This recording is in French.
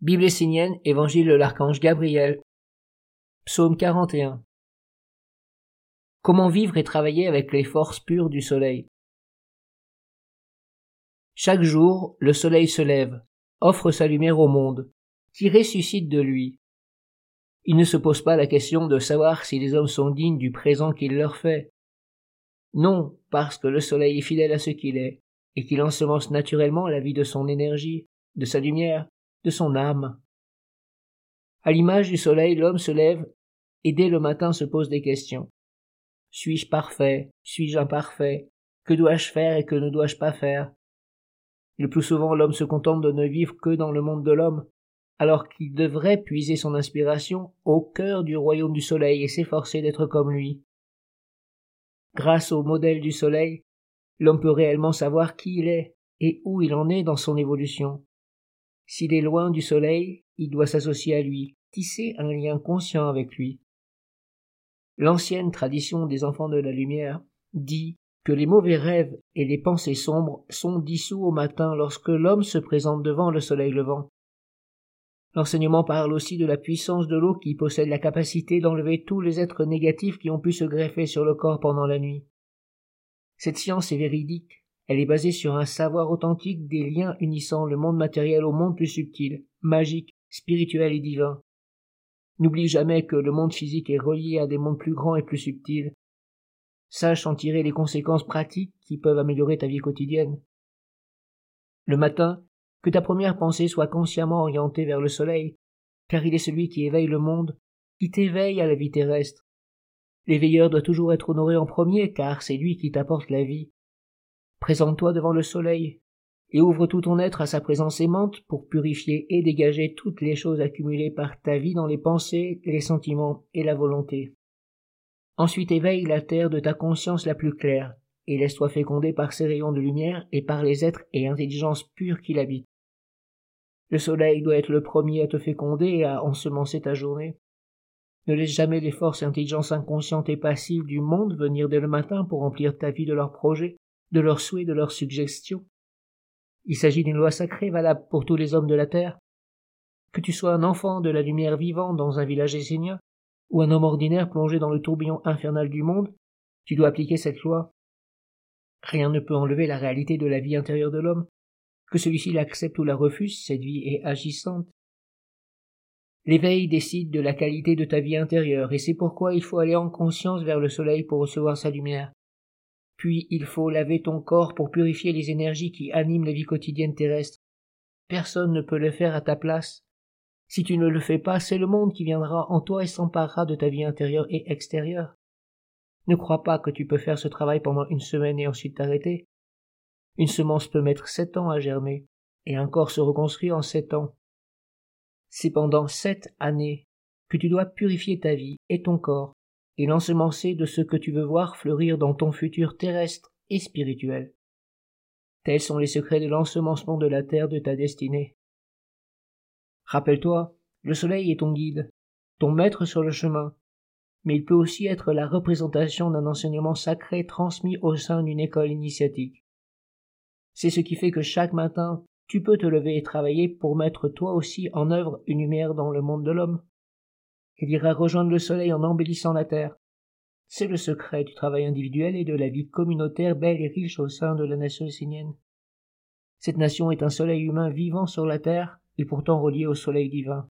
Bible essénienne, Évangile de l'archange Gabriel. Psaume 41. Comment vivre et travailler avec les forces pures du soleil? Chaque jour, le soleil se lève, offre sa lumière au monde, qui ressuscite de lui. Il ne se pose pas la question de savoir si les hommes sont dignes du présent qu'il leur fait. Non, parce que le soleil est fidèle à ce qu'il est, et qu'il ensemence naturellement la vie de son énergie, de sa lumière, de son âme. À l'image du soleil, l'homme se lève et dès le matin se pose des questions. Suis-je parfait? Suis-je imparfait? Que dois-je faire et que ne dois-je pas faire? Le plus souvent l'homme se contente de ne vivre que dans le monde de l'homme, alors qu'il devrait puiser son inspiration au cœur du royaume du soleil et s'efforcer d'être comme lui. Grâce au modèle du soleil, l'homme peut réellement savoir qui il est et où il en est dans son évolution. S'il est loin du soleil, il doit s'associer à lui, tisser un lien conscient avec lui. L'ancienne tradition des enfants de la lumière dit que les mauvais rêves et les pensées sombres sont dissous au matin lorsque l'homme se présente devant le soleil levant. L'enseignement parle aussi de la puissance de l'eau qui possède la capacité d'enlever tous les êtres négatifs qui ont pu se greffer sur le corps pendant la nuit. Cette science est véridique, elle est basée sur un savoir authentique des liens unissant le monde matériel au monde plus subtil, magique, spirituel et divin. N'oublie jamais que le monde physique est relié à des mondes plus grands et plus subtils. Sache en tirer les conséquences pratiques qui peuvent améliorer ta vie quotidienne. Le matin, que ta première pensée soit consciemment orientée vers le soleil, car il est celui qui éveille le monde, qui t'éveille à la vie terrestre. L'éveilleur doit toujours être honoré en premier, car c'est lui qui t'apporte la vie. Présente-toi devant le soleil, et ouvre tout ton être à sa présence aimante pour purifier et dégager toutes les choses accumulées par ta vie dans les pensées, les sentiments et la volonté. Ensuite éveille la terre de ta conscience la plus claire, et laisse-toi féconder par ses rayons de lumière et par les êtres et intelligences pures qui l'habitent. Le soleil doit être le premier à te féconder et à ensemencer ta journée. Ne laisse jamais les forces et intelligences inconscientes et passives du monde venir dès le matin pour remplir ta vie de leurs projets, de leurs souhaits, de leurs suggestions. Il s'agit d'une loi sacrée valable pour tous les hommes de la terre. Que tu sois un enfant de la lumière vivant dans un village essénien, ou un homme ordinaire plongé dans le tourbillon infernal du monde, tu dois appliquer cette loi. Rien ne peut enlever la réalité de la vie intérieure de l'homme. Que celui-ci l'accepte ou la refuse, cette vie est agissante. L'éveil décide de la qualité de ta vie intérieure, et c'est pourquoi il faut aller en conscience vers le soleil pour recevoir sa lumière. Puis il faut laver ton corps pour purifier les énergies qui animent la vie quotidienne terrestre. Personne ne peut le faire à ta place. Si tu ne le fais pas, c'est le monde qui viendra en toi et s'emparera de ta vie intérieure et extérieure. Ne crois pas que tu peux faire ce travail pendant une semaine et ensuite t'arrêter. Une semence peut mettre sept ans à germer, et un corps se reconstruit en sept ans. C'est pendant sept années que tu dois purifier ta vie et ton corps et l'ensemencer de ce que tu veux voir fleurir dans ton futur terrestre et spirituel. Tels sont les secrets de l'ensemencement de la terre de ta destinée. Rappelle-toi, le soleil est ton guide, ton maître sur le chemin, mais il peut aussi être la représentation d'un enseignement sacré transmis au sein d'une école initiatique. C'est ce qui fait que chaque matin, tu peux te lever et travailler pour mettre toi aussi en œuvre une lumière dans le monde de l'homme. Il ira rejoindre le soleil en embellissant la terre. C'est le secret du travail individuel et de la vie communautaire belle et riche au sein de la nation essénienne. Cette nation est un soleil humain vivant sur la terre et pourtant relié au soleil divin.